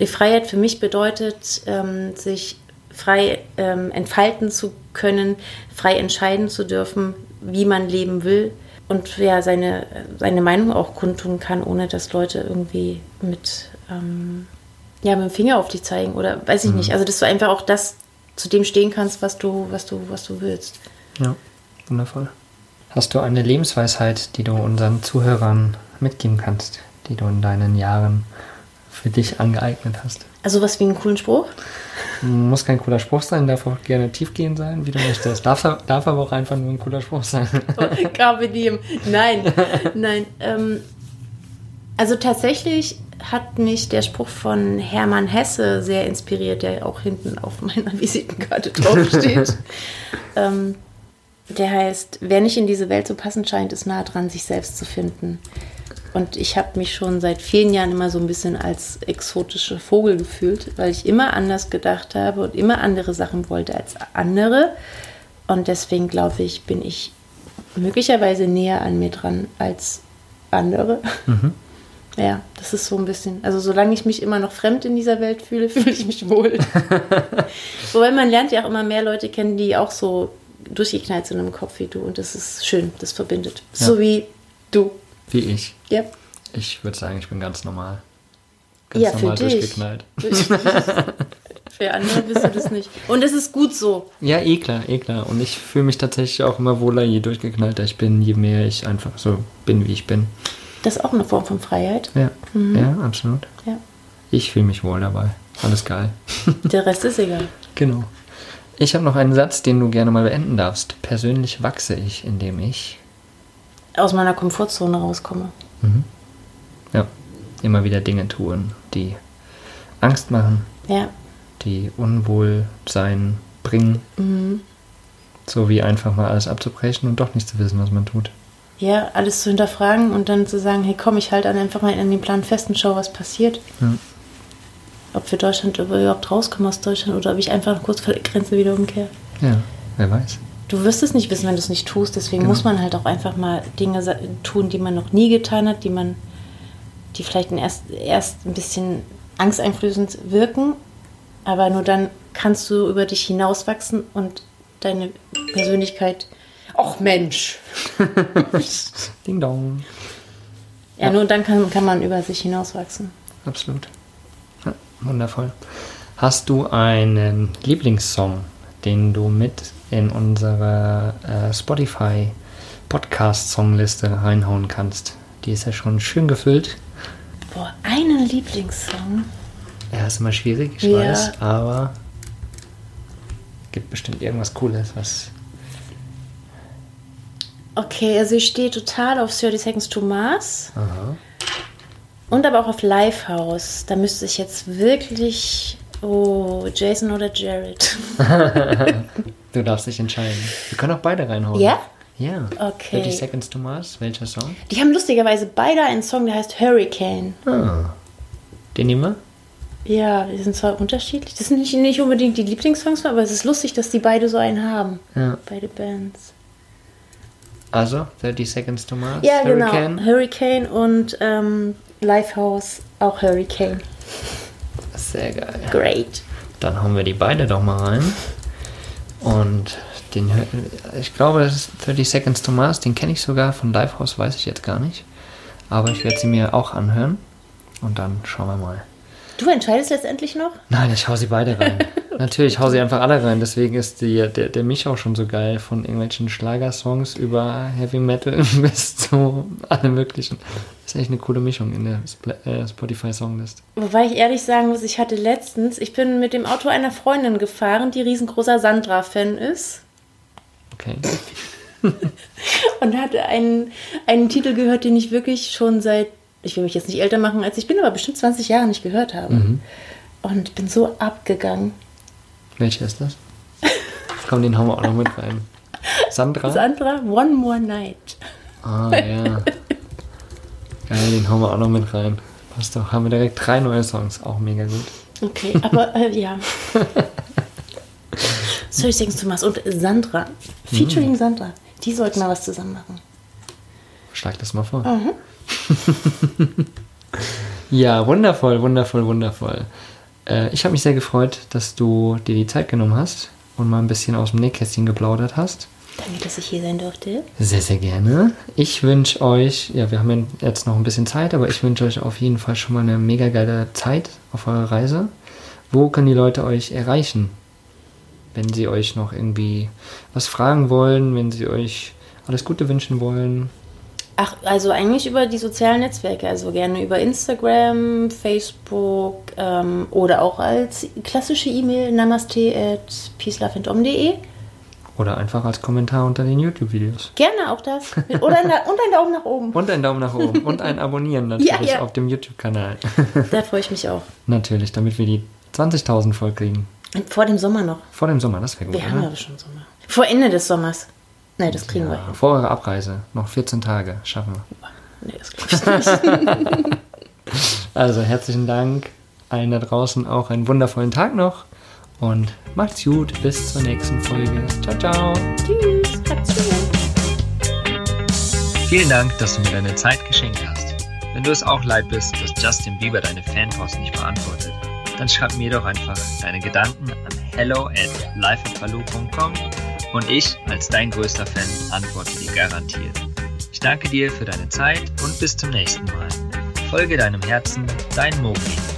Die Freiheit für mich bedeutet, ähm, sich frei ähm, entfalten zu können, frei entscheiden zu dürfen, wie man leben will und ja, seine, seine Meinung auch kundtun kann, ohne dass Leute irgendwie mit, ähm, ja, mit dem Finger auf dich zeigen oder weiß ich nicht. Also, dass du einfach auch das zu dem stehen kannst, was du, was du, was du willst. Ja. Wundervoll. Hast du eine Lebensweisheit, die du unseren Zuhörern mitgeben kannst, die du in deinen Jahren für dich angeeignet hast? Also was wie einen coolen Spruch? Muss kein cooler Spruch sein, darf auch gerne tiefgehend sein, wie du möchtest. Darf, darf aber auch einfach nur ein cooler Spruch sein. *laughs* Carpe diem. Nein, nein. Ähm, also tatsächlich hat mich der Spruch von Hermann Hesse sehr inspiriert, der auch hinten auf meiner *laughs* Visitenkarte draufsteht. *laughs* ähm, der heißt, wer nicht in diese Welt so passend scheint, ist nah dran, sich selbst zu finden. Und ich habe mich schon seit vielen Jahren immer so ein bisschen als exotischer Vogel gefühlt, weil ich immer anders gedacht habe und immer andere Sachen wollte als andere. Und deswegen glaube ich, bin ich möglicherweise näher an mir dran als andere. Mhm. Ja, das ist so ein bisschen. Also solange ich mich immer noch fremd in dieser Welt fühle, *laughs* fühle ich mich wohl. *laughs* Wobei man lernt ja auch immer mehr Leute kennen, die auch so durchgeknallt sind im Kopf wie du. Und das ist schön, das verbindet. Ja. So wie du. Wie ich. Ja. Ich würde sagen, ich bin ganz normal. Ganz ja, normal für dich. durchgeknallt. *laughs* für andere bist du das nicht. Und es ist gut so. Ja, eh klar, eh klar. Und ich fühle mich tatsächlich auch immer wohler, je durchgeknallter ich bin, je mehr ich einfach so bin, wie ich bin. Das ist auch eine Form von Freiheit. Ja, mhm. ja absolut. Ja. Ich fühle mich wohl dabei. Alles geil. Der Rest ist egal. *laughs* Genau. Ich habe noch einen Satz, den du gerne mal beenden darfst. Persönlich wachse ich, indem ich aus meiner Komfortzone rauskomme. Mhm. Ja, immer wieder Dinge tun, die Angst machen, ja. die Unwohlsein bringen. Mhm. So wie einfach mal alles abzubrechen und doch nicht zu wissen, was man tut. Ja, alles zu hinterfragen und dann zu sagen, hey komm, ich halte einfach mal an den Plan fest und schau, was passiert. Ja. Ob wir Deutschland überhaupt rauskommen aus Deutschland oder ob ich einfach kurz vor der Grenze wieder umkehre. Ja, wer weiß. Du wirst es nicht wissen, wenn du es nicht tust. Deswegen genau. muss man halt auch einfach mal Dinge tun, die man noch nie getan hat, die man, die vielleicht erst, erst ein bisschen angsteinflößend wirken. Aber nur dann kannst du über dich hinauswachsen und deine Persönlichkeit. Och Mensch! *laughs* Ding dong. Ja, ja, nur dann kann, kann man über sich hinauswachsen. Absolut. Wundervoll. Hast du einen Lieblingssong, den du mit in unsere äh, Spotify Podcast-Songliste reinhauen kannst. Die ist ja schon schön gefüllt. Boah, einen Lieblingssong. Ja, ist immer schwierig, ich ja. weiß, aber gibt bestimmt irgendwas Cooles, was. Okay, also ich stehe total auf 30 Seconds to Mars. Aha. Und aber auch auf Lifehouse. Da müsste ich jetzt wirklich. Oh, Jason oder Jared. *laughs* Du darfst dich entscheiden. Wir können auch beide reinhauen. Ja? Ja. Okay. 30 Seconds to Mars, welcher Song? Die haben lustigerweise beide einen Song, der heißt Hurricane. Ah. Den nehmen wir? Ja, die sind zwar unterschiedlich. Das sind nicht, nicht unbedingt die Lieblingssongs, aber es ist lustig, dass die beide so einen haben. Ja. Beide Bands. Also, 30 Seconds to Mars, ja, genau. Hurricane. genau. Hurricane und ähm, Lifehouse auch Hurricane. Sehr geil. Great. Dann hauen wir die beide doch mal rein. Und den, ich glaube, das ist 30 Seconds to Mars, den kenne ich sogar von Livehouse, weiß ich jetzt gar nicht. Aber ich werde sie mir auch anhören und dann schauen wir mal. Du entscheidest letztendlich noch? Nein, ich hau sie beide rein. *laughs* Natürlich, ich hau sie einfach alle rein. Deswegen ist die, der, der Mich auch schon so geil. Von irgendwelchen Schlagersongs über Heavy Metal *laughs* bis zu allem Möglichen. Das ist echt eine coole Mischung in der äh, Spotify-Songlist. Wobei ich ehrlich sagen muss, ich hatte letztens, ich bin mit dem Auto einer Freundin gefahren, die riesengroßer Sandra-Fan ist. Okay. *laughs* und hatte einen, einen Titel gehört, den ich wirklich schon seit ich will mich jetzt nicht älter machen, als ich bin, aber bestimmt 20 Jahre nicht gehört habe. Mhm. Und bin so abgegangen. Welcher ist das? Komm, den hauen wir auch noch mit rein. Sandra? Sandra, One More Night. Ah, ja. Geil, den hauen wir auch noch mit rein. Passt doch. Haben wir direkt drei neue Songs. Auch mega gut. Okay, aber äh, ja. *laughs* Sorry Sings Thomas und Sandra. Featuring mhm. Sandra. Die sollten mal was zusammen machen. Schlag das mal vor. Mhm. *laughs* ja, wundervoll, wundervoll, wundervoll. Äh, ich habe mich sehr gefreut, dass du dir die Zeit genommen hast und mal ein bisschen aus dem Nähkästchen geplaudert hast. Danke, dass ich hier sein durfte. Sehr, sehr gerne. Ich wünsche euch, ja, wir haben jetzt noch ein bisschen Zeit, aber ich wünsche euch auf jeden Fall schon mal eine mega geile Zeit auf eurer Reise. Wo können die Leute euch erreichen? wenn sie euch noch irgendwie was fragen wollen, wenn sie euch alles Gute wünschen wollen. Ach, also eigentlich über die sozialen Netzwerke, also gerne über Instagram, Facebook ähm, oder auch als klassische E-Mail namaste at peaceloveandom.de. Oder einfach als Kommentar unter den YouTube-Videos. Gerne auch das. Oder ein, und ein Daumen nach oben. Und ein Daumen nach oben. Und ein Abonnieren *laughs* natürlich Ja, ja. auf dem YouTube-Kanal. *laughs* Da freue ich mich auch. natürlich, damit wir die 20.000 voll kriegen. Und vor dem Sommer noch. Vor dem Sommer, das wäre gut, Wir haben aber schon Sommer. Vor Ende des Sommers. Nee, das kriegen wir Ja, hin. vor eurer Abreise. Noch 14 Tage. Schaffen wir. Nee, das glaube ich nicht. *laughs* Also herzlichen Dank allen da draußen auch einen wundervollen Tag noch und macht's gut, bis zur nächsten Folge. Ciao, ciao. Tschüss. Habt's gut. Vielen Dank, dass du mir deine Zeit geschenkt hast. Wenn du es auch leid bist, dass Justin Bieber deine Fanpost nicht beantwortet, dann schreib mir doch einfach deine Gedanken an hello at lifeatpalu.com und ich als dein größter Fan antworte dir garantiert. Ich danke dir für deine Zeit und bis zum nächsten Mal. Folge deinem Herzen, dein Mogli.